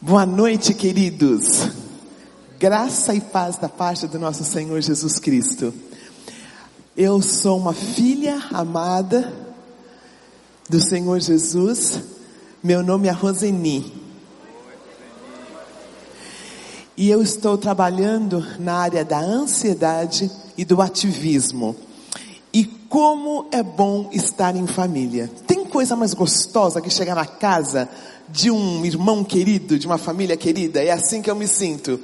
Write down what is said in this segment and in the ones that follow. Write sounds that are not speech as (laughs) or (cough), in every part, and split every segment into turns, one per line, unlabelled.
Boa noite, queridos. Graça e paz da parte do nosso Senhor Jesus Cristo. Eu sou uma filha amada do Senhor Jesus. Meu nome é Roseni. E eu estou trabalhando na área da ansiedade e do ativismo. E como é bom estar em família. Tem coisa mais gostosa que chegar na casa de um irmão querido, de uma família querida. É assim que eu me sinto.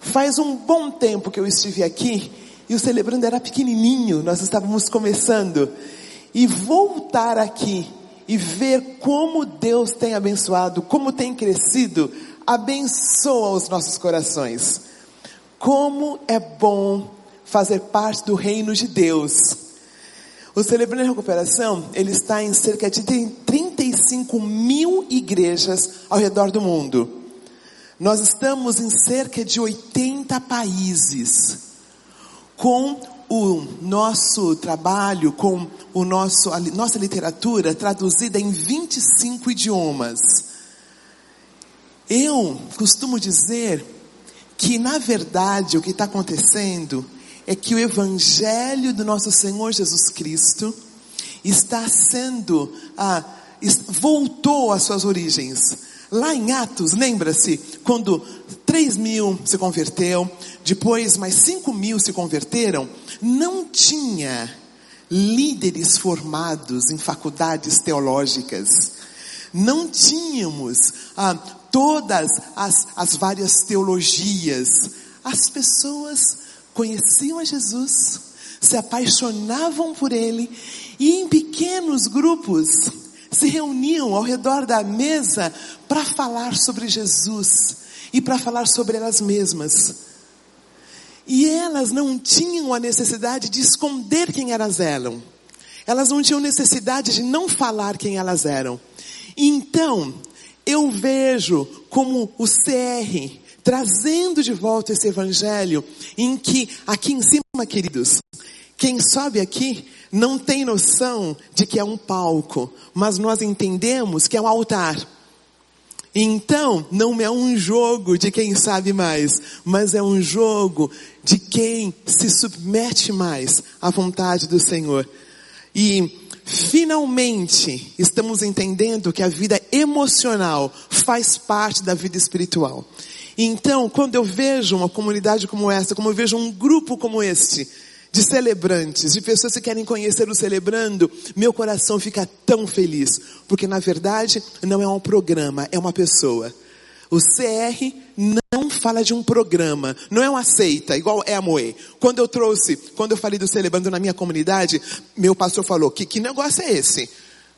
Faz um bom tempo que eu estive aqui e o celebrando era pequenininho, nós estávamos começando. E voltar aqui e ver como Deus tem abençoado, como tem crescido, abençoa os nossos corações. Como é bom fazer parte do reino de Deus. O Celebrando a Recuperação, ele está em cerca de 35 mil igrejas ao redor do mundo. Nós estamos em cerca de 80 países. Com o nosso trabalho, com o nosso, a nossa literatura traduzida em 25 idiomas. Eu costumo dizer que, na verdade, o que está acontecendo é que o Evangelho do nosso Senhor Jesus Cristo está sendo, ah, voltou às suas origens. Lá em Atos, lembra-se, quando 3 mil se converteu, depois mais 5 mil se converteram, não tinha líderes formados em faculdades teológicas. Não tínhamos ah, todas as, as várias teologias. As pessoas conheciam a Jesus, se apaixonavam por Ele e em pequenos grupos se reuniam ao redor da mesa para falar sobre Jesus e para falar sobre elas mesmas. E elas não tinham a necessidade de esconder quem elas eram. Elas não tinham necessidade de não falar quem elas eram. Então, eu vejo como o CR trazendo de volta esse evangelho em que aqui em cima, queridos, quem sobe aqui não tem noção de que é um palco, mas nós entendemos que é um altar. Então, não é um jogo de quem sabe mais, mas é um jogo de quem se submete mais à vontade do Senhor. E finalmente estamos entendendo que a vida emocional faz parte da vida espiritual. Então, quando eu vejo uma comunidade como essa, como eu vejo um grupo como este, de celebrantes, de pessoas que querem conhecer o celebrando, meu coração fica tão feliz, porque na verdade não é um programa, é uma pessoa. O CR não fala de um programa, não é uma seita, igual é a Moe. Quando eu trouxe, quando eu falei do celebrando na minha comunidade, meu pastor falou, que, que negócio é esse?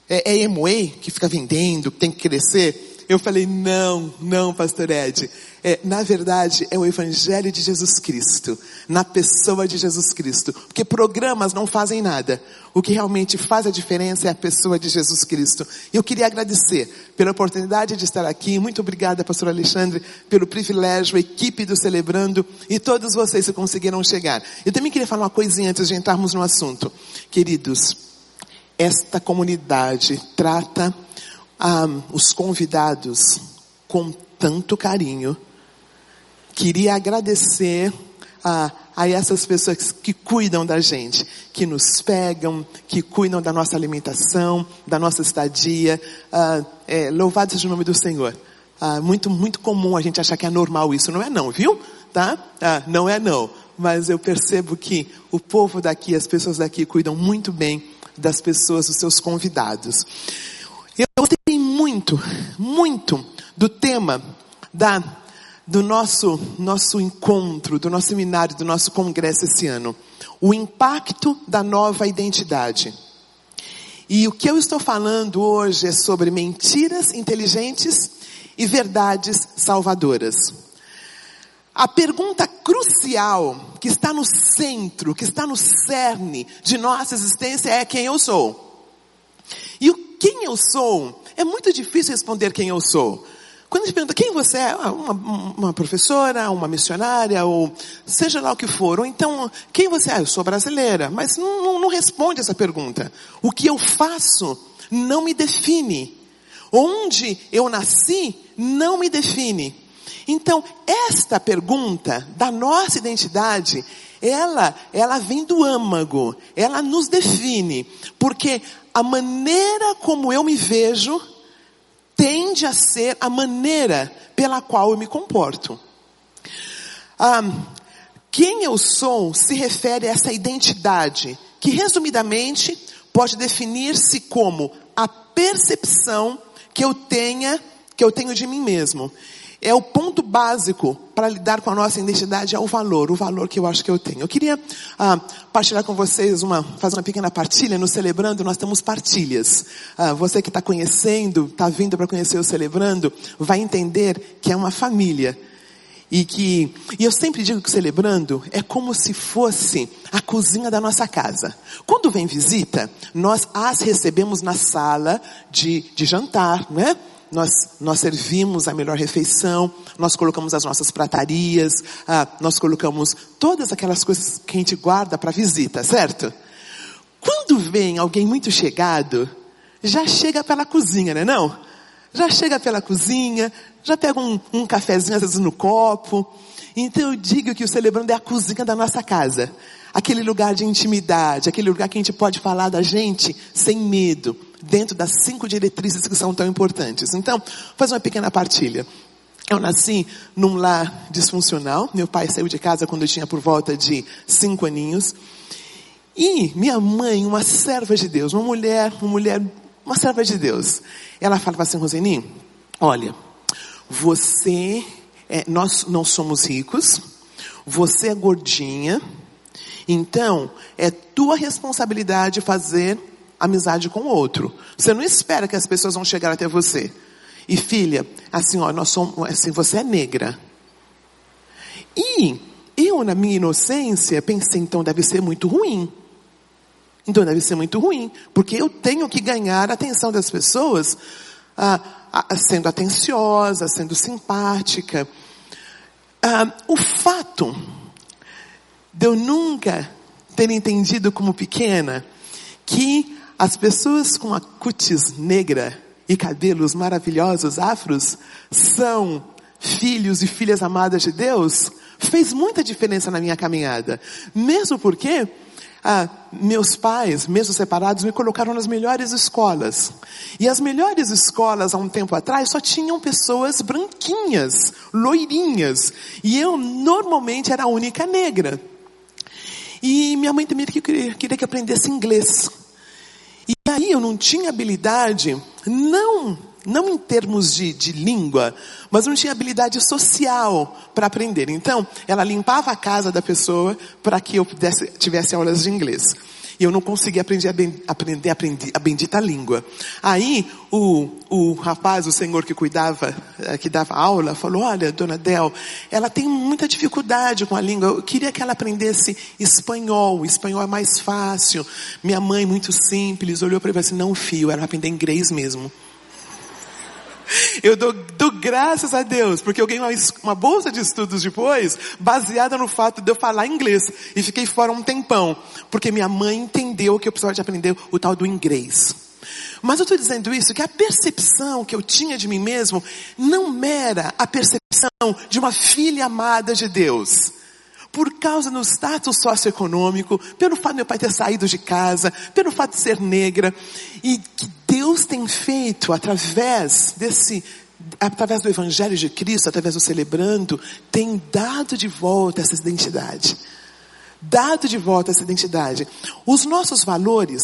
É, é Emoe que fica vendendo, que tem que crescer? Eu falei, não, não, pastor Ed. É, na verdade, é o Evangelho de Jesus Cristo, na pessoa de Jesus Cristo. Porque programas não fazem nada. O que realmente faz a diferença é a pessoa de Jesus Cristo. Eu queria agradecer pela oportunidade de estar aqui. Muito obrigada, pastor Alexandre, pelo privilégio, a equipe do Celebrando e todos vocês que conseguiram chegar. Eu também queria falar uma coisinha antes de entrarmos no assunto. Queridos, esta comunidade trata ah, os convidados com tanto carinho. Queria agradecer a, a essas pessoas que cuidam da gente, que nos pegam, que cuidam da nossa alimentação, da nossa estadia. Ah, é, louvado seja o nome do Senhor. Ah, muito, muito comum a gente achar que é normal isso. Não é não, viu? Tá? Ah, não é não. Mas eu percebo que o povo daqui, as pessoas daqui cuidam muito bem das pessoas, dos seus convidados. Eu gostei muito, muito do tema da, do nosso, nosso encontro, do nosso seminário, do nosso congresso esse ano. O impacto da nova identidade. E o que eu estou falando hoje é sobre mentiras inteligentes e verdades salvadoras. A pergunta crucial que está no centro, que está no cerne de nossa existência é quem eu sou. E o quem eu sou, é muito difícil responder quem eu sou. Quando a gente pergunta quem você é, ah, uma, uma, professora, uma missionária, ou seja lá o que for, ou então, quem você é? Eu sou brasileira, mas não, não, não responde essa pergunta. O que eu faço não me define. Onde eu nasci não me define. Então, esta pergunta da nossa identidade, ela, ela vem do âmago, ela nos define, porque a maneira como eu me vejo tende a ser a maneira pela qual eu me comporto. Ah, quem eu sou se refere a essa identidade, que resumidamente pode definir-se como a percepção que eu tenha, que eu tenho de mim mesmo. É o ponto básico para lidar com a nossa identidade, é o valor, o valor que eu acho que eu tenho. Eu queria ah, partilhar com vocês uma, fazer uma pequena partilha. No Celebrando, nós temos partilhas. Ah, você que está conhecendo, está vindo para conhecer o Celebrando, vai entender que é uma família e que, e eu sempre digo que celebrando é como se fosse a cozinha da nossa casa. Quando vem visita, nós as recebemos na sala de, de jantar, né? Nós, nós servimos a melhor refeição, nós colocamos as nossas pratarias, ah, nós colocamos todas aquelas coisas que a gente guarda para visita, certo? Quando vem alguém muito chegado, já chega pela cozinha, né não? Já chega pela cozinha, já pega um, um cafezinho às vezes no copo. Então eu digo que o celebrando é a cozinha da nossa casa. Aquele lugar de intimidade, aquele lugar que a gente pode falar da gente sem medo, dentro das cinco diretrizes que são tão importantes. Então, vou fazer uma pequena partilha. Eu nasci num lar disfuncional. Meu pai saiu de casa quando eu tinha por volta de cinco aninhos. E minha mãe, uma serva de Deus, uma mulher, uma mulher, uma serva de Deus. Ela falava assim, Roseni, olha, você, é, nós não somos ricos, você é gordinha, então é tua responsabilidade fazer amizade com o outro. Você não espera que as pessoas vão chegar até você. E filha, assim, ó, nós somos, assim, você é negra. E eu, na minha inocência, pensei, então deve ser muito ruim. Então deve ser muito ruim, porque eu tenho que ganhar a atenção das pessoas ah, sendo atenciosa, sendo simpática. Ah, o fato de eu nunca ter entendido como pequena que as pessoas com a cutis negra e cabelos maravilhosos afros são filhos e filhas amadas de Deus, fez muita diferença na minha caminhada. Mesmo porque ah, meus pais, mesmo separados, me colocaram nas melhores escolas. E as melhores escolas, há um tempo atrás, só tinham pessoas branquinhas, loirinhas. E eu, normalmente, era a única negra. E minha mãe também queria, que eu aprendesse inglês. E aí eu não tinha habilidade, não não em termos de, de língua, mas não tinha habilidade social para aprender. Então, ela limpava a casa da pessoa para que eu pudesse, tivesse aulas de inglês. E eu não conseguia aprender a, ben, aprender, aprender a bendita língua. Aí, o, o rapaz, o senhor que cuidava, eh, que dava aula, falou, olha, dona Del, ela tem muita dificuldade com a língua. Eu queria que ela aprendesse espanhol. Espanhol é mais fácil. Minha mãe, muito simples, olhou para ele e falou assim, não, filho, ela vai aprender inglês mesmo. (laughs) Eu dou, dou, graças a Deus, porque eu ganhei uma, uma, bolsa de estudos depois, baseada no fato de eu falar inglês. E fiquei fora um tempão, porque minha mãe entendeu que eu precisava de aprender o tal do inglês. Mas eu estou dizendo isso, que a percepção que eu tinha de mim mesmo não era a percepção de uma filha amada de Deus por causa do status socioeconômico, pelo fato de meu pai ter saído de casa, pelo fato de ser negra, e que Deus tem feito através desse, através do Evangelho de Cristo, através do celebrando, tem dado de volta essa identidade. Dado de volta essa identidade. Os nossos valores,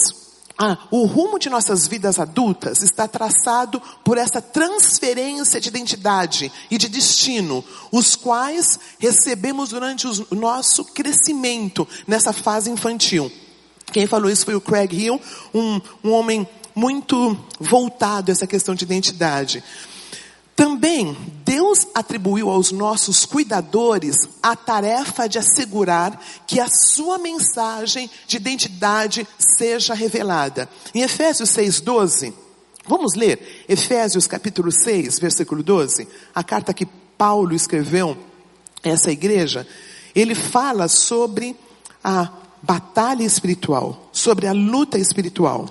ah, o rumo de nossas vidas adultas está traçado por essa transferência de identidade e de destino, os quais recebemos durante o nosso crescimento nessa fase infantil. Quem falou isso foi o Craig Hill, um, um homem muito voltado a essa questão de identidade. Também, Deus atribuiu aos nossos cuidadores a tarefa de assegurar que a sua mensagem de identidade seja revelada. Em Efésios 6,12, vamos ler Efésios capítulo 6, versículo 12, a carta que Paulo escreveu a essa igreja. Ele fala sobre a batalha espiritual, sobre a luta espiritual.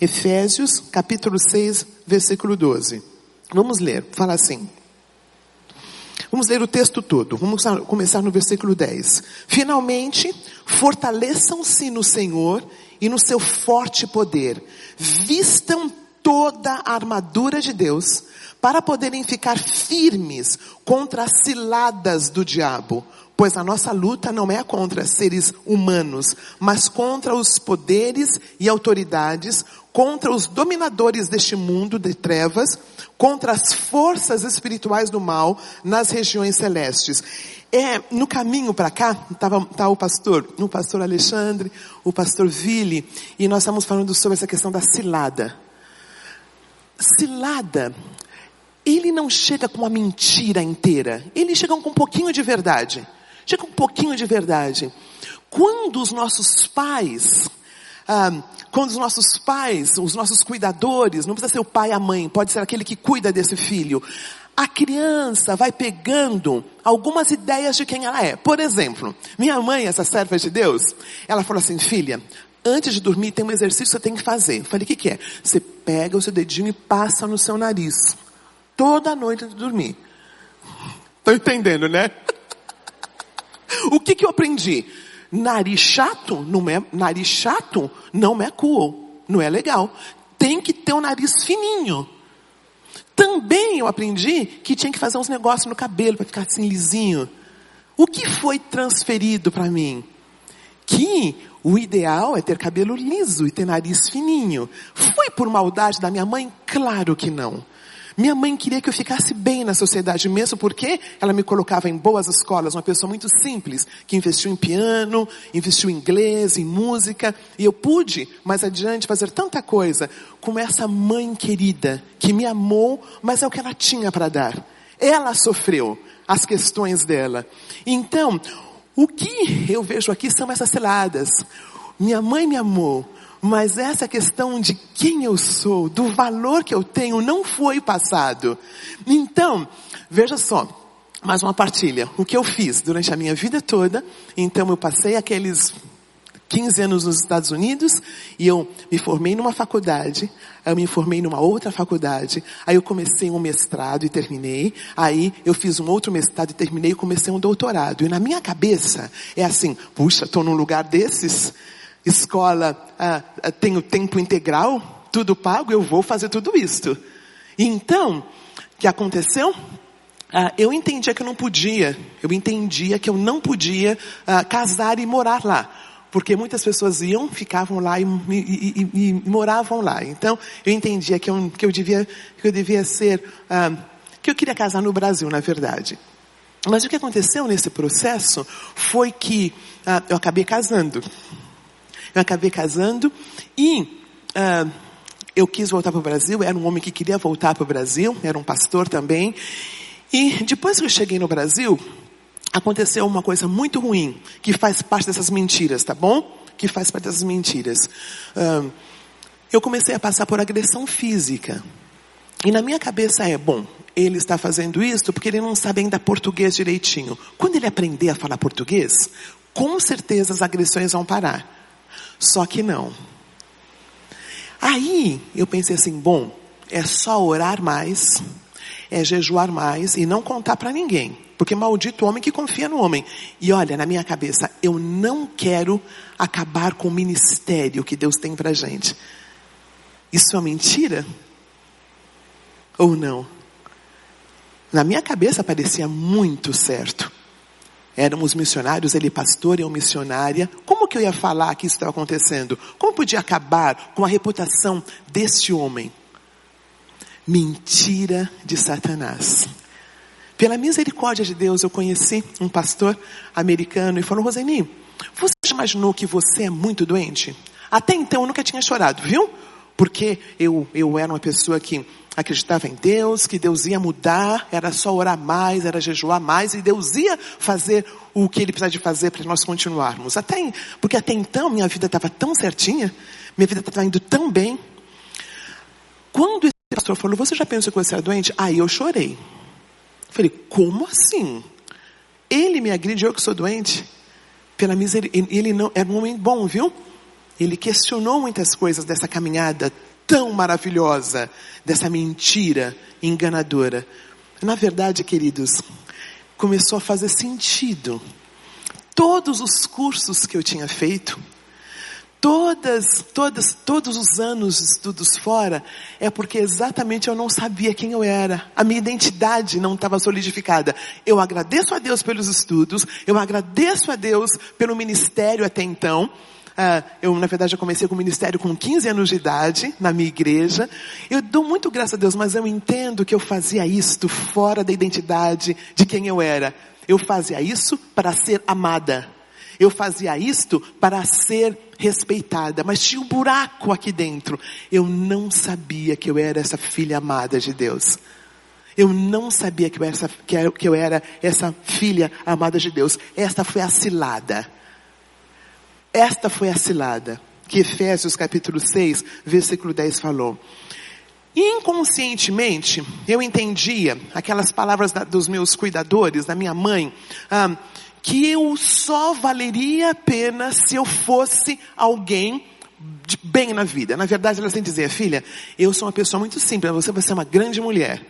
Efésios, capítulo 6, versículo 12. Vamos ler, fala assim. Vamos ler o texto todo. Vamos começar no versículo 10. Finalmente, fortaleçam-se no Senhor e no seu forte poder. Vistam toda a armadura de Deus para poderem ficar firmes contra as ciladas do diabo. Pois a nossa luta não é contra seres humanos, mas contra os poderes e autoridades, contra os dominadores deste mundo de trevas, contra as forças espirituais do mal nas regiões celestes. É, no caminho para cá, estava tá o pastor, o pastor Alexandre, o pastor Ville, e nós estamos falando sobre essa questão da cilada. Cilada, ele não chega com a mentira inteira, ele chega com um pouquinho de verdade. Chega um pouquinho de verdade. Quando os nossos pais, ah, quando os nossos pais, os nossos cuidadores, não precisa ser o pai e a mãe, pode ser aquele que cuida desse filho. A criança vai pegando algumas ideias de quem ela é. Por exemplo, minha mãe, essa serva de Deus, ela falou assim, filha, antes de dormir tem um exercício que você tem que fazer. Eu falei, o que, que é? Você pega o seu dedinho e passa no seu nariz. Toda noite antes de dormir. Estão entendendo, né? (laughs) O que que eu aprendi? Nariz chato não é, nariz chato não é cool, não é legal. Tem que ter um nariz fininho. Também eu aprendi que tinha que fazer uns negócios no cabelo para ficar assim lisinho. O que foi transferido para mim? Que o ideal é ter cabelo liso e ter nariz fininho. Foi por maldade da minha mãe? Claro que não. Minha mãe queria que eu ficasse bem na sociedade mesmo porque ela me colocava em boas escolas, uma pessoa muito simples, que investiu em piano, investiu em inglês, em música, e eu pude mais adiante fazer tanta coisa com essa mãe querida que me amou, mas é o que ela tinha para dar. Ela sofreu as questões dela. Então, o que eu vejo aqui são essas celadas. Minha mãe me amou, mas essa questão de quem eu sou, do valor que eu tenho, não foi passado. Então, veja só, mais uma partilha. O que eu fiz durante a minha vida toda, então eu passei aqueles 15 anos nos Estados Unidos e eu me formei numa faculdade, eu me formei numa outra faculdade, aí eu comecei um mestrado e terminei, aí eu fiz um outro mestrado e terminei e comecei um doutorado. E na minha cabeça é assim, puxa, estou num lugar desses, escola ah, ah, tenho tempo integral, tudo pago, eu vou fazer tudo isto. Então, o que aconteceu? Ah, eu entendia que eu não podia, eu entendia que eu não podia ah, casar e morar lá. Porque muitas pessoas iam, ficavam lá e, e, e, e moravam lá. Então, eu entendia que eu, que eu devia, que eu devia ser, ah, que eu queria casar no Brasil, na verdade. Mas o que aconteceu nesse processo foi que ah, eu acabei casando. Eu acabei casando e uh, eu quis voltar para o Brasil. Era um homem que queria voltar para o Brasil, era um pastor também. E depois que eu cheguei no Brasil, aconteceu uma coisa muito ruim, que faz parte dessas mentiras, tá bom? Que faz parte dessas mentiras. Uh, eu comecei a passar por agressão física. E na minha cabeça é, bom, ele está fazendo isso porque ele não sabe ainda português direitinho. Quando ele aprender a falar português, com certeza as agressões vão parar. Só que não. Aí eu pensei assim, bom, é só orar mais, é jejuar mais e não contar para ninguém. Porque maldito o homem que confia no homem. E olha, na minha cabeça, eu não quero acabar com o ministério que Deus tem pra gente. Isso é mentira? Ou não? Na minha cabeça parecia muito certo. Éramos missionários, ele pastor e eu missionária. Como que eu ia falar que isso estava acontecendo? Como podia acabar com a reputação deste homem? Mentira de Satanás. Pela misericórdia de Deus, eu conheci um pastor americano e falou, Roseni, você imaginou que você é muito doente? Até então eu nunca tinha chorado, viu? Porque eu, eu era uma pessoa que acreditava em Deus, que Deus ia mudar, era só orar mais, era jejuar mais, e Deus ia fazer o que Ele precisava de fazer para nós continuarmos. Até, porque até então minha vida estava tão certinha, minha vida estava indo tão bem. Quando esse pastor falou, você já pensou que você era doente? Aí eu chorei. Falei, como assim? Ele me agride, eu que sou doente? Pela misericórdia, ele não, era um homem bom, viu? Ele questionou muitas coisas dessa caminhada tão maravilhosa dessa mentira enganadora. Na verdade, queridos, começou a fazer sentido. Todos os cursos que eu tinha feito, todas, todas, todos os anos de estudos fora, é porque exatamente eu não sabia quem eu era. A minha identidade não estava solidificada. Eu agradeço a Deus pelos estudos, eu agradeço a Deus pelo ministério até então, Uh, eu, na verdade, eu comecei com o ministério com 15 anos de idade, na minha igreja. Eu dou muito graças a Deus, mas eu entendo que eu fazia isto fora da identidade de quem eu era. Eu fazia isso para ser amada. Eu fazia isto para ser respeitada. Mas tinha um buraco aqui dentro. Eu não sabia que eu era essa filha amada de Deus. Eu não sabia que eu era essa, que eu era essa filha amada de Deus. Esta foi a cilada. Esta foi a cilada que Efésios capítulo 6, versículo 10 falou. Inconscientemente, eu entendia aquelas palavras da, dos meus cuidadores, da minha mãe, ah, que eu só valeria a pena se eu fosse alguém de bem na vida. Na verdade, ela sempre dizia, filha, eu sou uma pessoa muito simples, você vai ser uma grande mulher.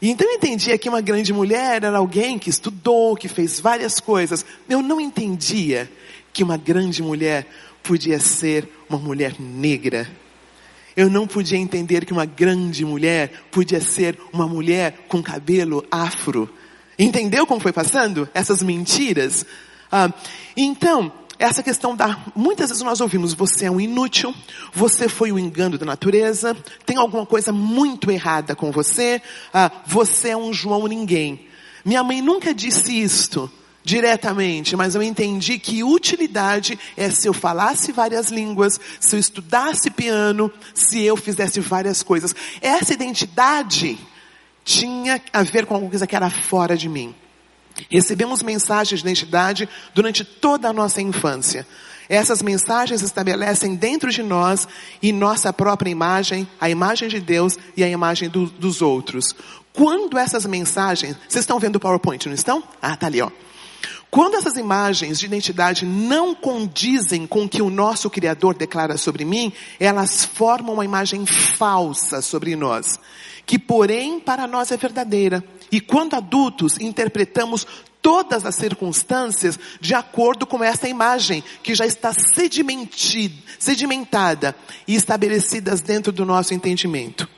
E então eu entendia que uma grande mulher era alguém que estudou, que fez várias coisas. Eu não entendia que uma grande mulher podia ser uma mulher negra. Eu não podia entender que uma grande mulher podia ser uma mulher com cabelo afro. Entendeu como foi passando essas mentiras? Ah, então, essa questão da, muitas vezes nós ouvimos, você é um inútil, você foi o engano da natureza, tem alguma coisa muito errada com você, ah, você é um João ninguém. Minha mãe nunca disse isto, diretamente, mas eu entendi que utilidade é se eu falasse várias línguas, se eu estudasse piano, se eu fizesse várias coisas. Essa identidade tinha a ver com alguma coisa que era fora de mim. Recebemos mensagens de identidade durante toda a nossa infância. Essas mensagens estabelecem dentro de nós e nossa própria imagem, a imagem de Deus e a imagem do, dos outros. Quando essas mensagens, vocês estão vendo o PowerPoint, não estão? Ah, tá ali, ó. Quando essas imagens de identidade não condizem com o que o nosso Criador declara sobre mim, elas formam uma imagem falsa sobre nós, que porém para nós é verdadeira. E quando adultos interpretamos todas as circunstâncias de acordo com essa imagem que já está sedimentada e estabelecidas dentro do nosso entendimento.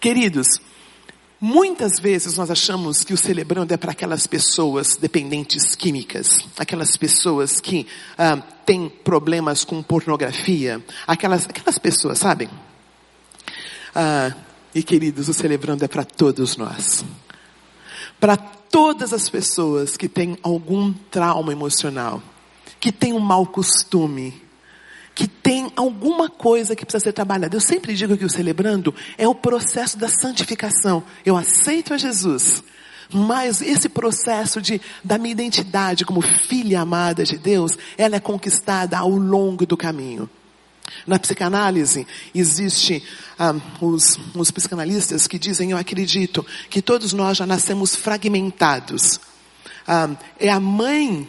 Queridos, Muitas vezes nós achamos que o celebrando é para aquelas pessoas dependentes químicas, aquelas pessoas que ah, têm problemas com pornografia, aquelas, aquelas pessoas, sabem? Ah, e queridos, o celebrando é para todos nós. Para todas as pessoas que têm algum trauma emocional, que têm um mau costume, que tem alguma coisa que precisa ser trabalhada. Eu sempre digo que o celebrando é o processo da santificação. Eu aceito a Jesus. Mas esse processo de, da minha identidade como filha amada de Deus, ela é conquistada ao longo do caminho. Na psicanálise, existe ah, os, os psicanalistas que dizem, eu acredito, que todos nós já nascemos fragmentados. Ah, é a mãe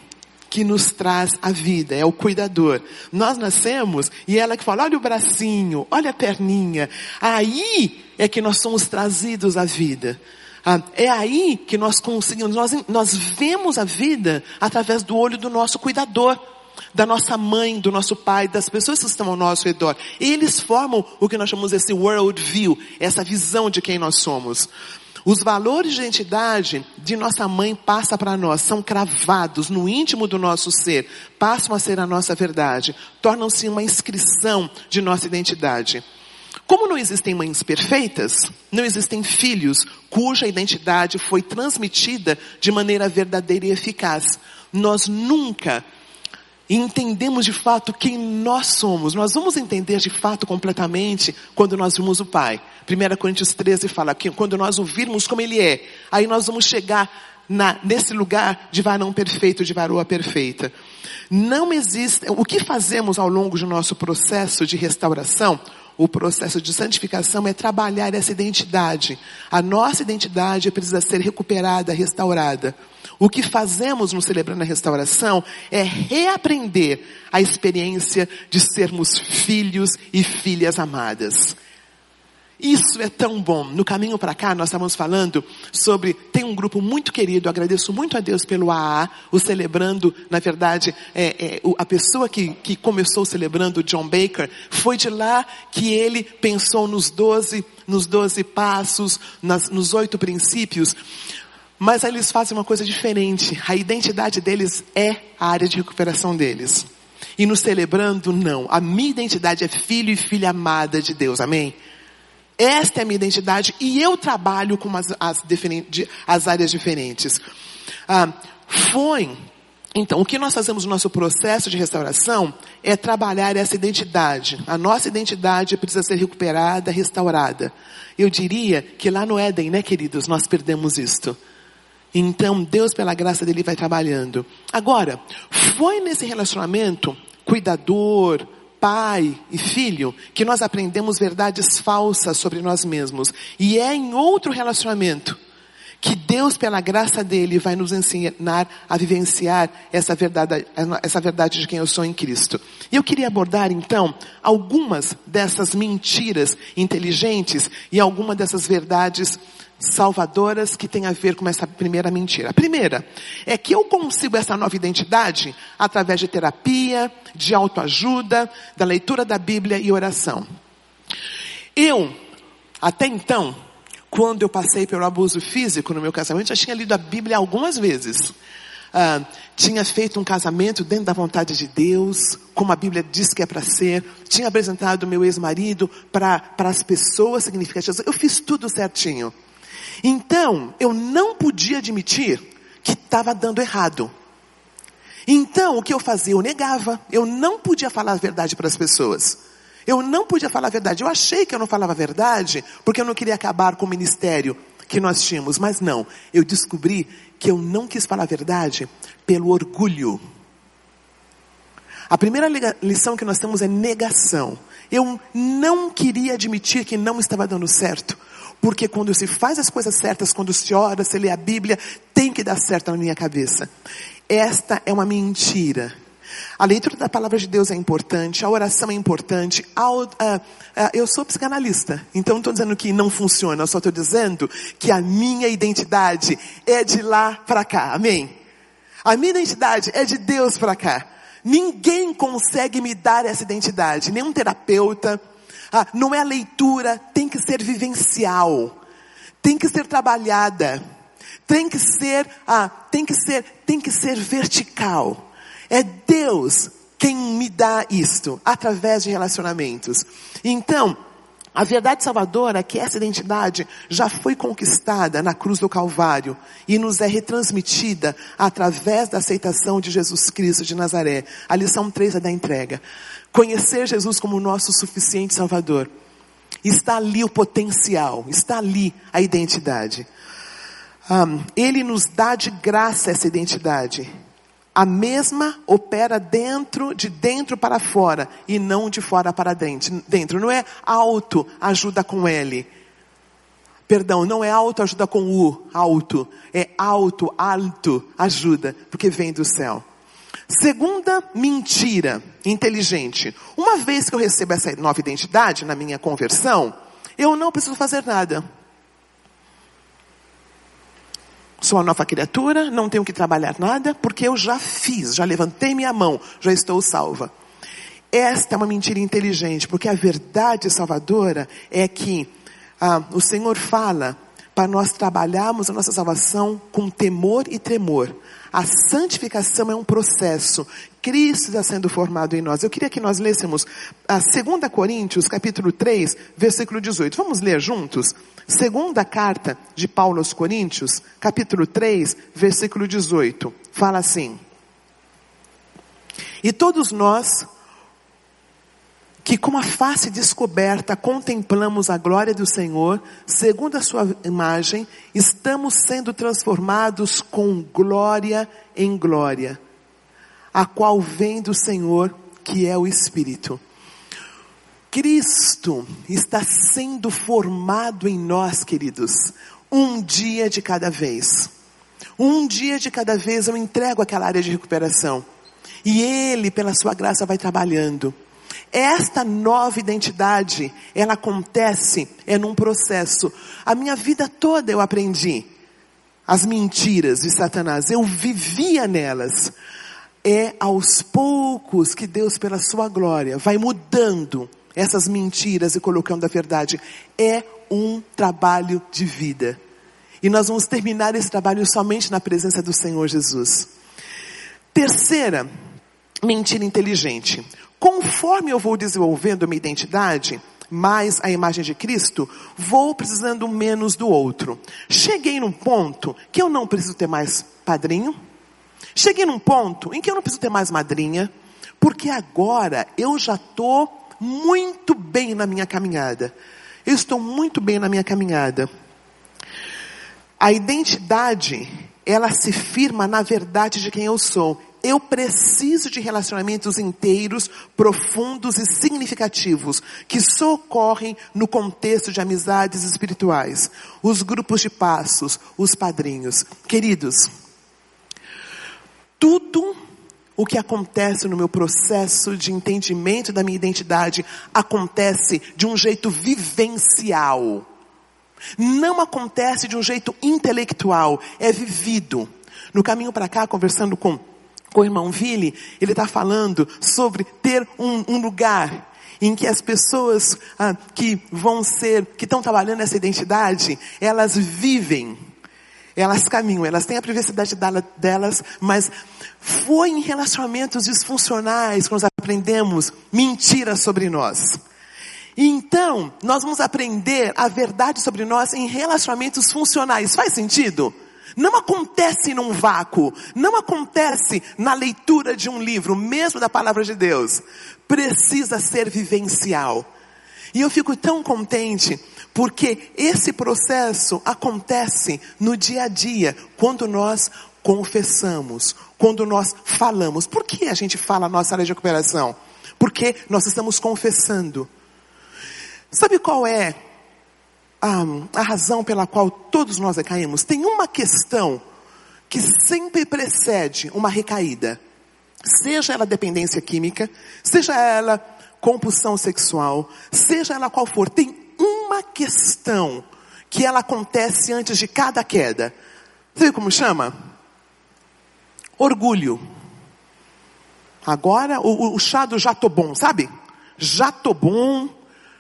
que nos traz a vida, é o cuidador. Nós nascemos e ela que fala, olha o bracinho, olha a perninha. Aí é que nós somos trazidos à vida. Ah, é aí que nós conseguimos, nós, nós vemos a vida através do olho do nosso cuidador, da nossa mãe, do nosso pai, das pessoas que estão ao nosso redor. Eles formam o que nós chamamos esse world view, essa visão de quem nós somos. Os valores de identidade de nossa mãe passa para nós, são cravados no íntimo do nosso ser, passam a ser a nossa verdade, tornam-se uma inscrição de nossa identidade. Como não existem mães perfeitas, não existem filhos cuja identidade foi transmitida de maneira verdadeira e eficaz. Nós nunca e entendemos de fato quem nós somos. Nós vamos entender de fato completamente quando nós vimos o Pai. 1 Coríntios 13 fala que quando nós ouvirmos como Ele é, aí nós vamos chegar na, nesse lugar de varão perfeito, de varoa perfeita. Não existe, o que fazemos ao longo do nosso processo de restauração o processo de santificação é trabalhar essa identidade. A nossa identidade precisa ser recuperada, restaurada. O que fazemos no Celebrando a Restauração é reaprender a experiência de sermos filhos e filhas amadas. Isso é tão bom. No caminho para cá, nós estávamos falando sobre, tem um grupo muito querido, agradeço muito a Deus pelo AA, o celebrando, na verdade, é, é, a pessoa que, que começou celebrando, John Baker, foi de lá que ele pensou nos doze, nos doze passos, nas, nos oito princípios. Mas aí eles fazem uma coisa diferente. A identidade deles é a área de recuperação deles. E no celebrando, não. A minha identidade é filho e filha amada de Deus. Amém? Esta é a minha identidade e eu trabalho com as, as, as áreas diferentes. Ah, foi, então, o que nós fazemos no nosso processo de restauração é trabalhar essa identidade. A nossa identidade precisa ser recuperada, restaurada. Eu diria que lá no Éden, né, queridos, nós perdemos isto. Então, Deus, pela graça dele, vai trabalhando. Agora, foi nesse relacionamento cuidador, pai e filho que nós aprendemos verdades falsas sobre nós mesmos. E é em outro relacionamento que Deus, pela graça dele, vai nos ensinar a vivenciar essa verdade, essa verdade de quem eu sou em Cristo. E eu queria abordar então algumas dessas mentiras inteligentes e algumas dessas verdades salvadoras que tem a ver com essa primeira mentira. A primeira é que eu consigo essa nova identidade através de terapia, de autoajuda, da leitura da Bíblia e oração. Eu, até então, quando eu passei pelo abuso físico no meu casamento, já tinha lido a Bíblia algumas vezes. Ah, tinha feito um casamento dentro da vontade de Deus, como a Bíblia diz que é para ser. Tinha apresentado meu ex-marido para as pessoas significativas. Eu fiz tudo certinho. Então, eu não podia admitir que estava dando errado. Então, o que eu fazia? Eu negava. Eu não podia falar a verdade para as pessoas. Eu não podia falar a verdade. Eu achei que eu não falava a verdade porque eu não queria acabar com o ministério que nós tínhamos. Mas não. Eu descobri que eu não quis falar a verdade pelo orgulho. A primeira lição que nós temos é negação. Eu não queria admitir que não estava dando certo. Porque quando se faz as coisas certas, quando se ora, se lê a Bíblia, tem que dar certo na minha cabeça. Esta é uma mentira. A leitura da palavra de Deus é importante, a oração é importante. eu sou psicanalista, então não estou dizendo que não funciona, eu só estou dizendo que a minha identidade é de lá para cá, amém? A minha identidade é de Deus para cá. Ninguém consegue me dar essa identidade, nenhum terapeuta, ah, não é a leitura, tem que ser vivencial, tem que ser trabalhada, tem que ser, ah, tem que ser, tem que ser vertical. É Deus quem me dá isto através de relacionamentos. Então, a verdade salvadora é que essa identidade já foi conquistada na cruz do Calvário e nos é retransmitida através da aceitação de Jesus Cristo de Nazaré. A lição 3 é da entrega. Conhecer Jesus como nosso suficiente Salvador. Está ali o potencial, está ali a identidade. Um, ele nos dá de graça essa identidade. A mesma opera dentro, de dentro para fora, e não de fora para dentro. Não é auto ajuda com L. Perdão, não é auto ajuda com U, alto. É alto, alto ajuda, porque vem do céu. Segunda mentira inteligente. Uma vez que eu recebo essa nova identidade na minha conversão, eu não preciso fazer nada. Sou uma nova criatura, não tenho que trabalhar nada, porque eu já fiz, já levantei minha mão, já estou salva. Esta é uma mentira inteligente, porque a verdade salvadora é que ah, o Senhor fala para nós trabalharmos a nossa salvação com temor e tremor. A santificação é um processo. Cristo está sendo formado em nós. Eu queria que nós lêssemos a 2 Coríntios, capítulo 3, versículo 18. Vamos ler juntos? Segunda carta de Paulo aos Coríntios, capítulo 3, versículo 18. Fala assim: E todos nós, que com a face descoberta contemplamos a glória do Senhor, segundo a sua imagem, estamos sendo transformados com glória em glória, a qual vem do Senhor, que é o Espírito. Cristo está sendo formado em nós, queridos, um dia de cada vez. Um dia de cada vez eu entrego aquela área de recuperação. E Ele, pela Sua graça, vai trabalhando. Esta nova identidade, ela acontece, é num processo. A minha vida toda eu aprendi as mentiras de Satanás, eu vivia nelas. É aos poucos que Deus, pela Sua glória, vai mudando essas mentiras e colocando a verdade. É um trabalho de vida. E nós vamos terminar esse trabalho somente na presença do Senhor Jesus. Terceira mentira inteligente. Conforme eu vou desenvolvendo minha identidade, mais a imagem de Cristo, vou precisando menos do outro. Cheguei num ponto que eu não preciso ter mais padrinho. Cheguei num ponto em que eu não preciso ter mais madrinha, porque agora eu já estou muito bem na minha caminhada. Eu estou muito bem na minha caminhada. A identidade, ela se firma na verdade de quem eu sou. Eu preciso de relacionamentos inteiros, profundos e significativos, que só ocorrem no contexto de amizades espirituais. Os grupos de passos, os padrinhos. Queridos, tudo o que acontece no meu processo de entendimento da minha identidade acontece de um jeito vivencial. Não acontece de um jeito intelectual, é vivido. No caminho para cá, conversando com, com o irmão Vili, ele está falando sobre ter um, um lugar em que as pessoas ah, que vão ser, que estão trabalhando essa identidade, elas vivem, elas caminham, elas têm a privacidade delas, mas foi em relacionamentos disfuncionais que nós aprendemos mentiras sobre nós. Então, nós vamos aprender a verdade sobre nós em relacionamentos funcionais. Faz sentido? Não acontece num vácuo, não acontece na leitura de um livro, mesmo da palavra de Deus. Precisa ser vivencial. E eu fico tão contente porque esse processo acontece no dia a dia, quando nós confessamos, quando nós falamos. Por que a gente fala a nossa área de recuperação? Porque nós estamos confessando. Sabe qual é a, a razão pela qual todos nós recaímos? Tem uma questão que sempre precede uma recaída. Seja ela dependência química, seja ela compulsão sexual, seja ela qual for, tem uma questão que ela acontece antes de cada queda. Sabe como chama? Orgulho. Agora o, o chá do já tô bom, sabe? Já tô bom,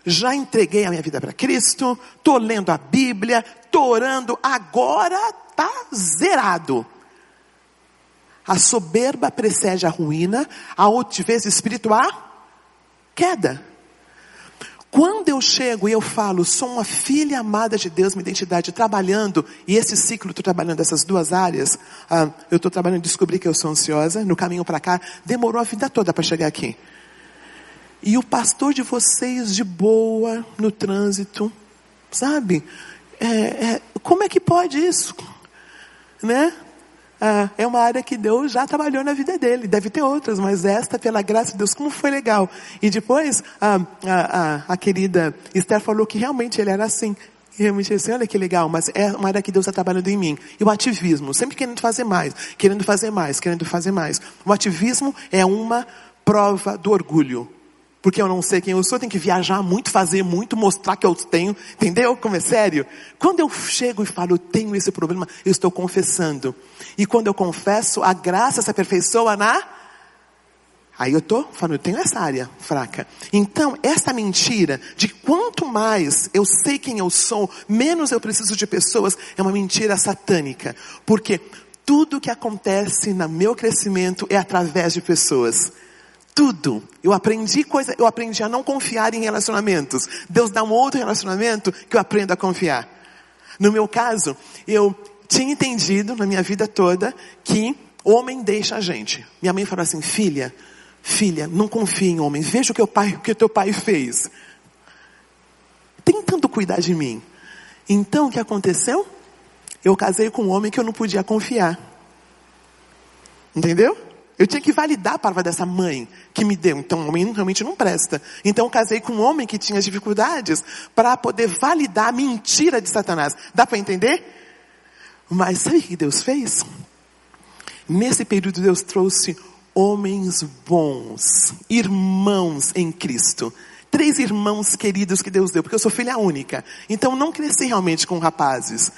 já entreguei a minha vida para Cristo, tô lendo a Bíblia, tô orando, agora tá zerado. A soberba precede a ruína, a altivez espiritual, queda. Quando eu chego e eu falo, sou uma filha amada de Deus, minha identidade, trabalhando, e esse ciclo estou trabalhando essas duas áreas, ah, eu estou trabalhando descobrir que eu sou ansiosa, no caminho para cá, demorou a vida toda para chegar aqui. E o pastor de vocês de boa no trânsito, sabe? É, é, como é que pode isso? Né? Ah, é uma área que Deus já trabalhou na vida dele. Deve ter outras, mas esta, pela graça de Deus, como foi legal. E depois, a, a, querida Esther falou que realmente ele era assim. E realmente assim, olha que legal, mas é uma área que Deus está trabalhando em mim. E o ativismo, sempre querendo fazer mais, querendo fazer mais, querendo fazer mais. O ativismo é uma prova do orgulho. Porque eu não sei quem eu sou, eu tenho que viajar muito, fazer muito, mostrar que eu tenho. Entendeu como é sério? Quando eu chego e falo, eu tenho esse problema, eu estou confessando. E quando eu confesso, a graça se aperfeiçoa na. Aí eu estou falando, eu tenho essa área fraca. Então, essa mentira de quanto mais eu sei quem eu sou, menos eu preciso de pessoas, é uma mentira satânica. Porque tudo que acontece no meu crescimento é através de pessoas tudo. Eu aprendi coisa, eu aprendi a não confiar em relacionamentos. Deus dá um outro relacionamento que eu aprendo a confiar. No meu caso, eu tinha entendido na minha vida toda que homem deixa a gente. Minha mãe falou assim, filha, filha, não confie em homens. Veja o que o pai, o que teu pai fez. Tentando cuidar de mim. Então, o que aconteceu? Eu casei com um homem que eu não podia confiar. Entendeu? Eu tinha que validar a palavra dessa mãe que me deu. Então, o homem realmente não presta. Então, eu casei com um homem que tinha dificuldades para poder validar a mentira de Satanás. Dá para entender? Mas sabe o que Deus fez? Nesse período, Deus trouxe homens bons, irmãos em Cristo. Três irmãos queridos que Deus deu, porque eu sou filha única. Então, não cresci realmente com rapazes.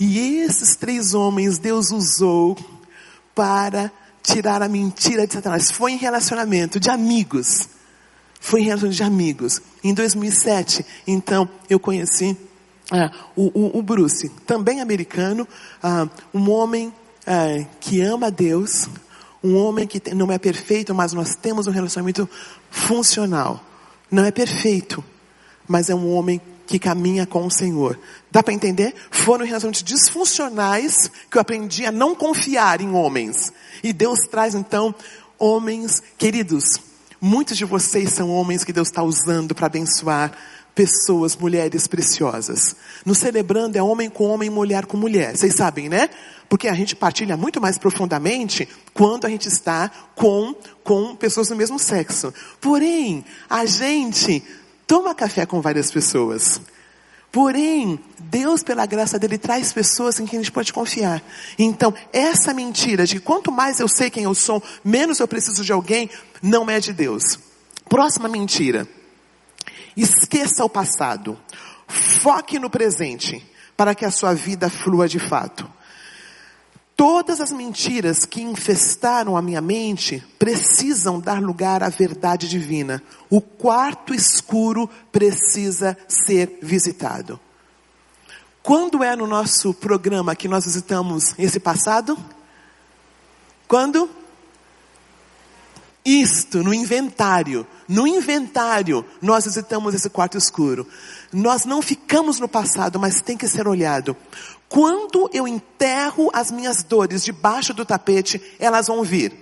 E esses três homens Deus usou para tirar a mentira de Satanás. Foi em relacionamento de amigos. Foi em relacionamento de amigos. Em 2007, então, eu conheci ah, o, o, o, Bruce, também americano, ah, um homem ah, que ama Deus, um homem que não é perfeito, mas nós temos um relacionamento funcional. Não é perfeito, mas é um homem que caminha com o Senhor. Dá para entender? Foram relacionamentos disfuncionais que eu aprendi a não confiar em homens. E Deus traz então homens queridos. Muitos de vocês são homens que Deus está usando para abençoar pessoas, mulheres preciosas. No celebrando é homem com homem, mulher com mulher. Vocês sabem, né? Porque a gente partilha muito mais profundamente quando a gente está com, com pessoas do mesmo sexo. Porém, a gente toma café com várias pessoas. Porém, Deus, pela graça dele, traz pessoas em quem a gente pode confiar. Então, essa mentira de quanto mais eu sei quem eu sou, menos eu preciso de alguém, não é de Deus. Próxima mentira. Esqueça o passado. Foque no presente para que a sua vida flua de fato. Todas as mentiras que infestaram a minha mente precisam dar lugar à verdade divina. O quarto escuro precisa ser visitado. Quando é no nosso programa que nós visitamos esse passado? Quando? Isto, no inventário. No inventário, nós visitamos esse quarto escuro. Nós não ficamos no passado, mas tem que ser olhado. Quando eu enterro as minhas dores debaixo do tapete, elas vão vir.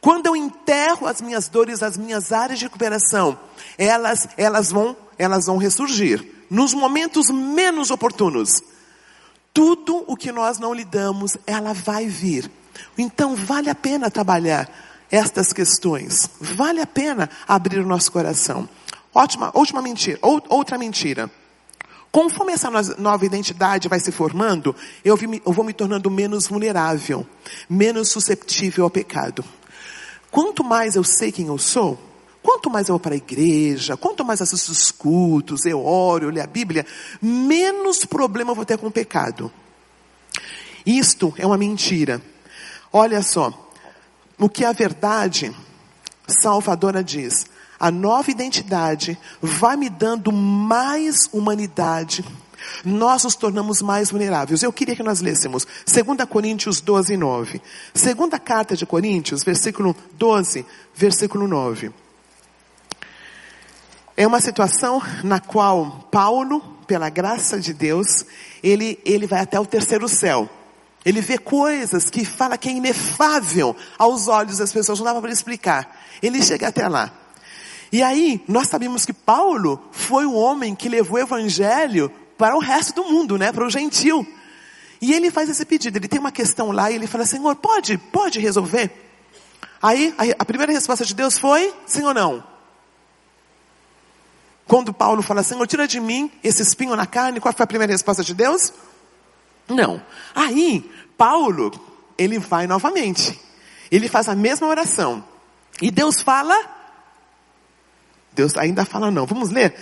Quando eu enterro as minhas dores, as minhas áreas de recuperação, elas, elas vão, elas vão ressurgir. Nos momentos menos oportunos. Tudo o que nós não lidamos, ela vai vir. Então vale a pena trabalhar estas questões. Vale a pena abrir o nosso coração. Ótima, última mentira, outra mentira. Conforme essa nova identidade vai se formando, eu vou me tornando menos vulnerável, menos susceptível ao pecado. Quanto mais eu sei quem eu sou, quanto mais eu vou para a igreja, quanto mais assisto os cultos, eu oro, eu leio a Bíblia, menos problema eu vou ter com o pecado. Isto é uma mentira. Olha só, o que a verdade salvadora diz. A nova identidade vai me dando mais humanidade. Nós nos tornamos mais vulneráveis. Eu queria que nós lêssemos 2 Coríntios 12, 9. Segunda carta de Coríntios, versículo 12, versículo 9. É uma situação na qual Paulo, pela graça de Deus, ele, ele vai até o terceiro céu. Ele vê coisas que fala que é inefável aos olhos das pessoas, não dava para explicar. Ele chega até lá. E aí, nós sabemos que Paulo foi o homem que levou o evangelho para o resto do mundo, né? Para o gentil. E ele faz esse pedido. Ele tem uma questão lá e ele fala, Senhor, pode, pode resolver? Aí, a primeira resposta de Deus foi, sim ou não? Quando Paulo fala, Senhor, tira de mim esse espinho na carne, qual foi a primeira resposta de Deus? Não. Aí, Paulo, ele vai novamente. Ele faz a mesma oração. E Deus fala. Deus ainda fala não. Vamos ler?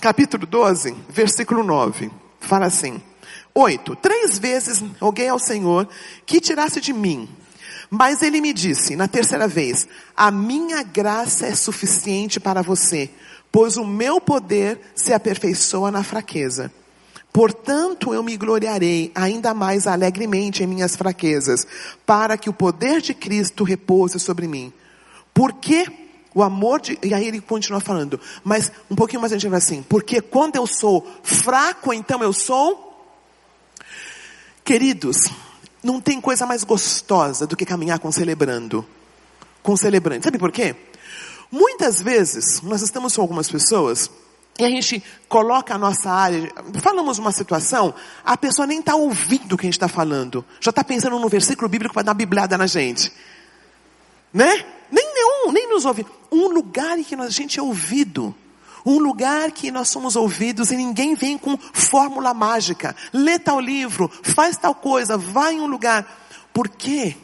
Capítulo 12, versículo 9. Fala assim. 8. Três vezes roguei ao Senhor que tirasse de mim. Mas ele me disse, na terceira vez, a minha graça é suficiente para você, pois o meu poder se aperfeiçoa na fraqueza. Portanto, eu me gloriarei ainda mais alegremente em minhas fraquezas, para que o poder de Cristo repouse sobre mim. Porque o amor de. E aí ele continua falando, mas um pouquinho mais a gente vai assim, porque quando eu sou fraco, então eu sou. Queridos, não tem coisa mais gostosa do que caminhar com celebrando. Com celebrante. Sabe por quê? Muitas vezes, nós estamos com algumas pessoas e a gente coloca a nossa área, falamos uma situação, a pessoa nem está ouvindo o que a gente está falando, já está pensando no versículo bíblico para dar uma biblada na gente. Né? Nem nenhum, nem nos ouve. Um lugar em que a gente é ouvido. Um lugar que nós somos ouvidos e ninguém vem com fórmula mágica. Lê tal livro, faz tal coisa, vai em um lugar. Por quê?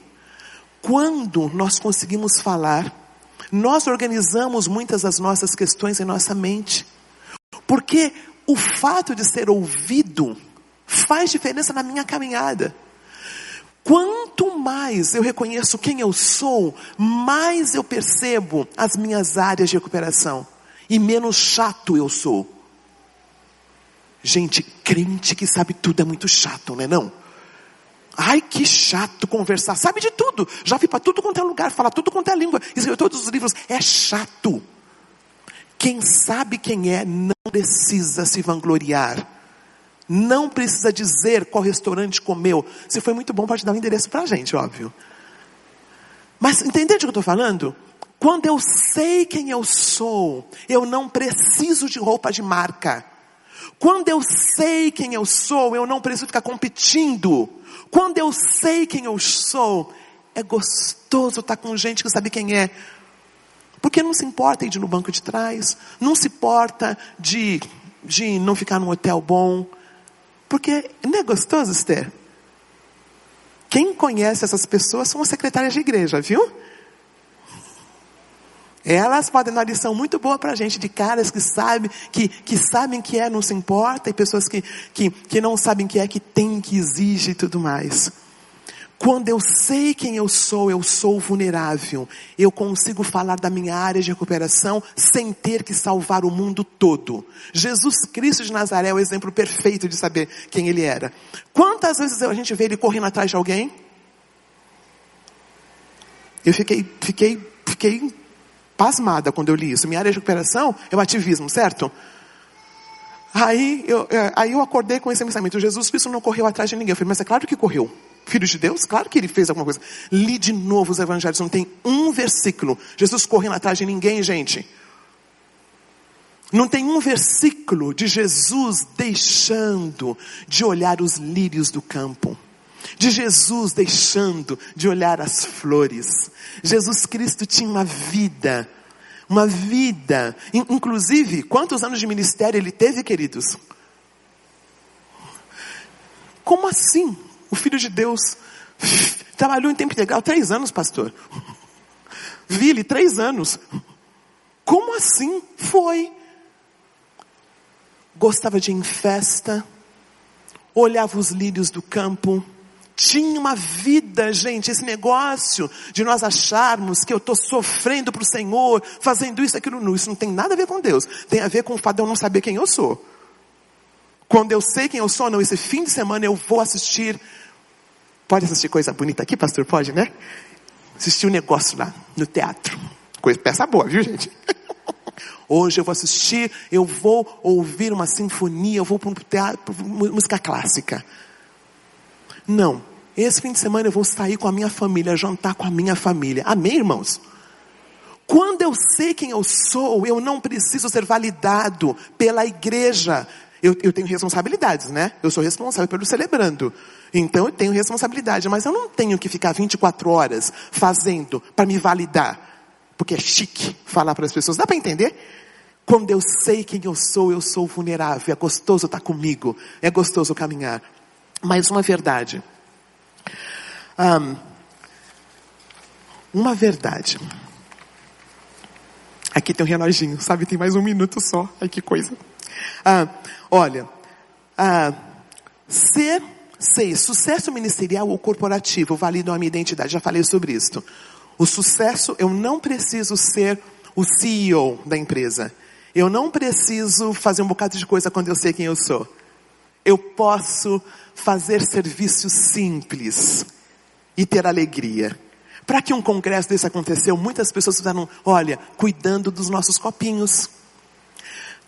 Quando nós conseguimos falar, nós organizamos muitas das nossas questões em nossa mente. Porque o fato de ser ouvido faz diferença na minha caminhada. Quanto mais eu reconheço quem eu sou, mais eu percebo as minhas áreas de recuperação e menos chato eu sou. Gente, crente que sabe tudo é muito chato, não é não? Ai, que chato conversar. Sabe de tudo. Já fui para tudo quanto é lugar, fala tudo quanto é língua, escreveu todos os livros. É chato. Quem sabe quem é não precisa se vangloriar. Não precisa dizer qual restaurante comeu. Se foi muito bom, pode dar um endereço para a gente, óbvio. Mas entende o que eu estou falando? Quando eu sei quem eu sou, eu não preciso de roupa de marca. Quando eu sei quem eu sou, eu não preciso ficar competindo. Quando eu sei quem eu sou, é gostoso estar com gente que sabe quem é. Porque não se importa de ir no banco de trás, não se importa de, de não ficar num hotel bom. Porque não é gostoso, Esther? Quem conhece essas pessoas são as secretárias de igreja, viu? Elas podem dar lição muito boa para a gente de caras que sabem que, que sabem que é, não se importa, e pessoas que, que, que não sabem que é, que tem, que exige e tudo mais. Quando eu sei quem eu sou, eu sou vulnerável. Eu consigo falar da minha área de recuperação sem ter que salvar o mundo todo. Jesus Cristo de Nazaré é o exemplo perfeito de saber quem ele era. Quantas vezes a gente vê ele correndo atrás de alguém? Eu fiquei, fiquei, fiquei pasmada quando eu li isso. Minha área de recuperação é o ativismo, certo? Aí eu, é, aí eu acordei com esse pensamento. Jesus Cristo não correu atrás de ninguém. Eu falei, mas é claro que correu. Filho de Deus? Claro que ele fez alguma coisa. Li de novo os evangelhos. Não tem um versículo. Jesus correndo atrás de ninguém, gente. Não tem um versículo de Jesus deixando de olhar os lírios do campo de Jesus deixando de olhar as flores. Jesus Cristo tinha uma vida, uma vida. Inclusive, quantos anos de ministério ele teve, queridos? Como assim? O Filho de Deus trabalhou em tempo integral três anos, pastor. Vile, três anos. Como assim? Foi. Gostava de ir em festa, olhava os lírios do campo, tinha uma vida, gente, esse negócio de nós acharmos que eu estou sofrendo para o Senhor, fazendo isso, aquilo, não, isso não tem nada a ver com Deus, tem a ver com o fato de eu não saber quem eu sou. Quando eu sei quem eu sou, não, esse fim de semana eu vou assistir, pode assistir coisa bonita aqui, pastor? Pode, né? Assistir um negócio lá, no teatro. Coisa, peça boa, viu gente? (laughs) Hoje eu vou assistir, eu vou ouvir uma sinfonia, eu vou para um teatro, música clássica. Não. Esse fim de semana eu vou sair com a minha família, jantar com a minha família. Amém, irmãos? Quando eu sei quem eu sou, eu não preciso ser validado pela igreja. Eu, eu, tenho responsabilidades, né? Eu sou responsável pelo celebrando. Então eu tenho responsabilidade, mas eu não tenho que ficar 24 horas fazendo para me validar. Porque é chique falar para as pessoas. Dá para entender? Quando eu sei quem eu sou, eu sou vulnerável. É gostoso estar comigo. É gostoso caminhar. Mais uma verdade. Um, uma verdade. Aqui tem um reloginho, sabe? Tem mais um minuto só. Ai, que coisa. Ah, olha, ah, ser, ser sucesso ministerial ou corporativo validam a minha identidade. Já falei sobre isso. O sucesso, eu não preciso ser o CEO da empresa. Eu não preciso fazer um bocado de coisa quando eu sei quem eu sou. Eu posso fazer serviço simples e ter alegria. Para que um congresso desse aconteceu, muitas pessoas fizeram, olha, cuidando dos nossos copinhos.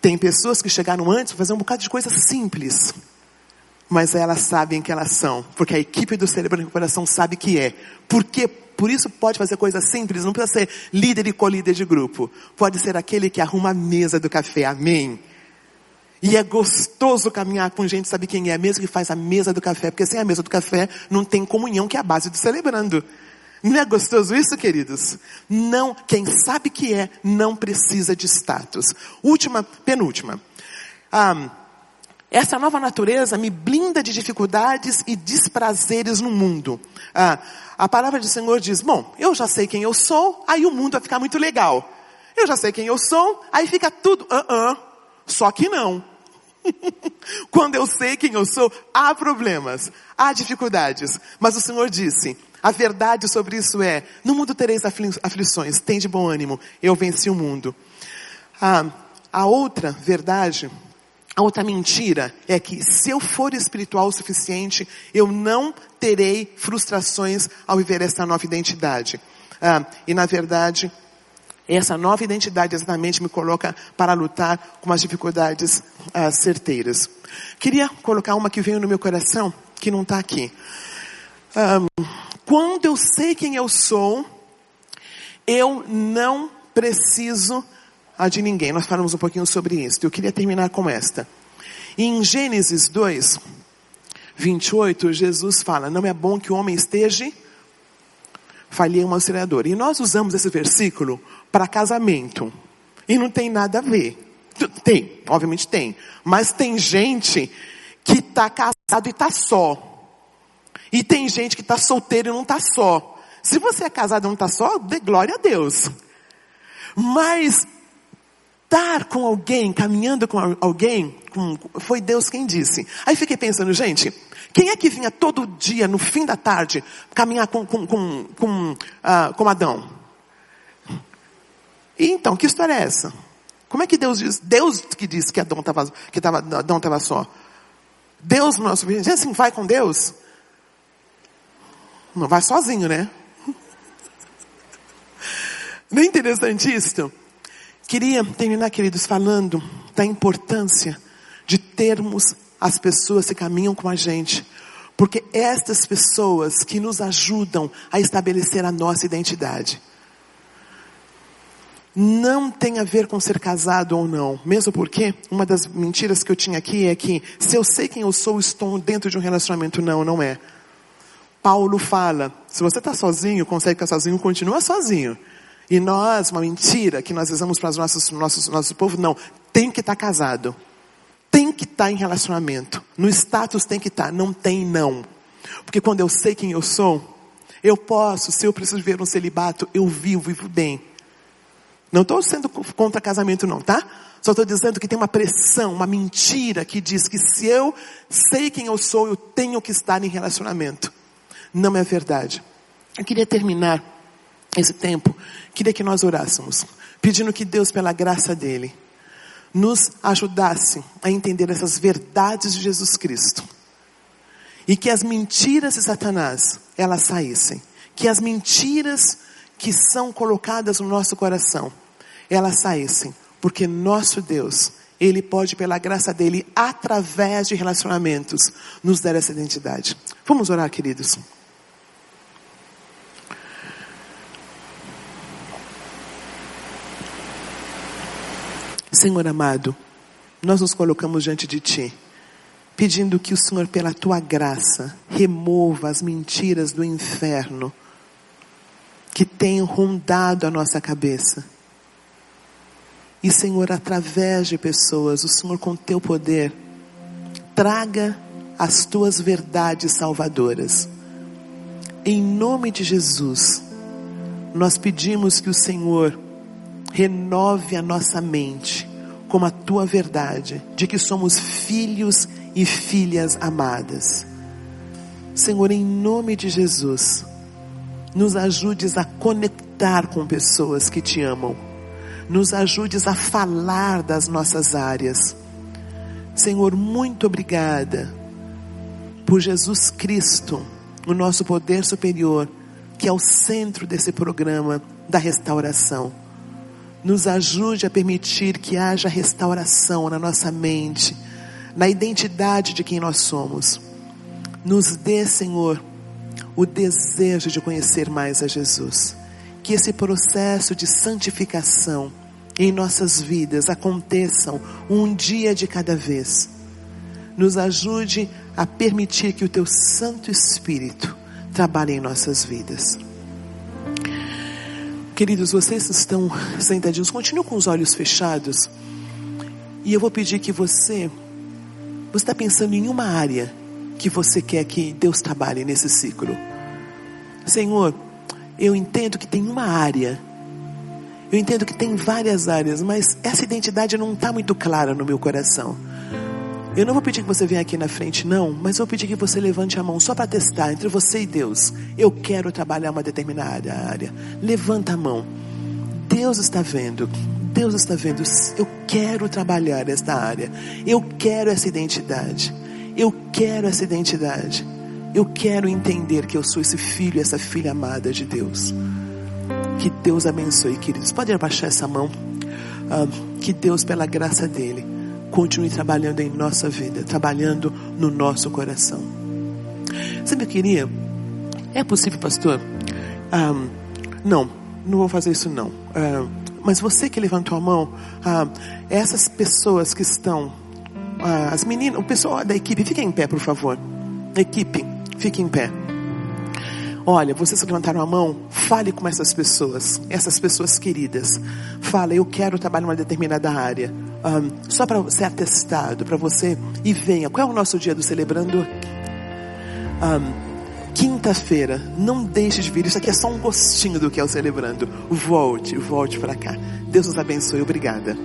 Tem pessoas que chegaram antes para fazer um bocado de coisa simples. Mas elas sabem que elas são, porque a equipe do Cérebro de Recuperação sabe que é. Porque por isso pode fazer coisas simples, não precisa ser líder e colíder de grupo. Pode ser aquele que arruma a mesa do café. Amém. E é gostoso caminhar com gente, sabe quem é? Mesmo que faz a mesa do café, porque sem a mesa do café não tem comunhão, que é a base do celebrando. Não é gostoso isso, queridos? Não, quem sabe que é, não precisa de status. Última, penúltima. Ah, essa nova natureza me blinda de dificuldades e desprazeres no mundo. Ah, a palavra do Senhor diz: Bom, eu já sei quem eu sou, aí o mundo vai ficar muito legal. Eu já sei quem eu sou, aí fica tudo, uh -uh, só que não. (laughs) Quando eu sei quem eu sou, há problemas, há dificuldades. Mas o Senhor disse: a verdade sobre isso é: no mundo tereis aflições, tem de bom ânimo, eu venci o mundo. Ah, a outra verdade, a outra mentira é que se eu for espiritual o suficiente, eu não terei frustrações ao viver essa nova identidade. Ah, e na verdade, essa nova identidade exatamente me coloca para lutar com as dificuldades ah, certeiras. Queria colocar uma que veio no meu coração, que não está aqui. Quando eu sei quem eu sou, eu não preciso de ninguém. Nós falamos um pouquinho sobre isso. Eu queria terminar com esta. Em Gênesis 2, 28, Jesus fala: Não é bom que o homem esteja. Falhei um auxiliador. E nós usamos esse versículo para casamento. E não tem nada a ver. Tem, obviamente tem. Mas tem gente que está casado e está só. E tem gente que está solteiro e não está só. Se você é casado e não está só, dê glória a Deus. Mas estar com alguém, caminhando com alguém, com, foi Deus quem disse. Aí fiquei pensando, gente, quem é que vinha todo dia, no fim da tarde, caminhar com, com, com, com, uh, com Adão? E então, que história é essa? Como é que Deus diz? Deus que disse que Adão estava que tava, Adão estava só. Deus, nosso, assim, vai com Deus. Não vai sozinho, né? Não é interessante isso? Queria terminar, queridos, falando da importância de termos as pessoas que caminham com a gente. Porque estas pessoas que nos ajudam a estabelecer a nossa identidade. Não tem a ver com ser casado ou não. Mesmo porque uma das mentiras que eu tinha aqui é que se eu sei quem eu sou, estou dentro de um relacionamento. Não, não é. Paulo fala, se você está sozinho, consegue ficar sozinho, continua sozinho. E nós, uma mentira que nós usamos para os nossos, nossos, nosso povo, não, tem que estar tá casado. Tem que estar tá em relacionamento. No status tem que estar, tá, não tem não. Porque quando eu sei quem eu sou, eu posso, se eu preciso viver um celibato, eu vivo, vivo bem. Não estou sendo contra casamento não, tá? Só estou dizendo que tem uma pressão, uma mentira que diz que se eu sei quem eu sou, eu tenho que estar em relacionamento não é verdade. Eu queria terminar esse tempo, queria que nós orássemos, pedindo que Deus, pela graça dEle, nos ajudasse a entender essas verdades de Jesus Cristo. E que as mentiras de Satanás, elas saíssem. Que as mentiras que são colocadas no nosso coração, elas saíssem. Porque nosso Deus, Ele pode, pela graça dEle, através de relacionamentos, nos dar essa identidade. Vamos orar, queridos. Senhor amado, nós nos colocamos diante de Ti, pedindo que o Senhor, pela Tua graça, remova as mentiras do inferno que tem rondado a nossa cabeça. E, Senhor, através de pessoas, o Senhor, com Teu poder, traga as Tuas verdades salvadoras. Em nome de Jesus, nós pedimos que o Senhor renove a nossa mente como a tua verdade, de que somos filhos e filhas amadas. Senhor, em nome de Jesus, nos ajudes a conectar com pessoas que te amam, nos ajudes a falar das nossas áreas. Senhor, muito obrigada por Jesus Cristo, o nosso poder superior, que é o centro desse programa da restauração nos ajude a permitir que haja restauração na nossa mente, na identidade de quem nós somos. Nos dê, Senhor, o desejo de conhecer mais a Jesus. Que esse processo de santificação em nossas vidas aconteçam um dia de cada vez. Nos ajude a permitir que o Teu Santo Espírito trabalhe em nossas vidas. Queridos, vocês estão sentadinhos, continuem com os olhos fechados. E eu vou pedir que você, você está pensando em uma área que você quer que Deus trabalhe nesse ciclo. Senhor, eu entendo que tem uma área, eu entendo que tem várias áreas, mas essa identidade não está muito clara no meu coração. Eu não vou pedir que você venha aqui na frente, não, mas vou pedir que você levante a mão só para testar entre você e Deus. Eu quero trabalhar uma determinada área. Levanta a mão. Deus está vendo. Deus está vendo. Eu quero trabalhar esta área. Eu quero essa identidade. Eu quero essa identidade. Eu quero entender que eu sou esse filho, essa filha amada de Deus. Que Deus abençoe, queridos. Pode abaixar essa mão. Ah, que Deus, pela graça dele continue trabalhando em nossa vida, trabalhando no nosso coração. Sabe eu queria? É possível, pastor? Não, não vou fazer isso não. Mas você que levantou a mão, um, essas pessoas que estão, uh, as meninas, o pessoal da equipe, fiquem em pé, por favor. Equipe, fiquem em pé. Olha, vocês que levantaram a mão, fale com essas pessoas, essas pessoas queridas. Fala, eu quero trabalhar em uma determinada área. Um, só para ser atestado, para você e venha. Qual é o nosso dia do celebrando? Um, Quinta-feira, não deixe de vir. Isso aqui é só um gostinho do que é o celebrando. Volte, volte para cá. Deus nos abençoe. Obrigada.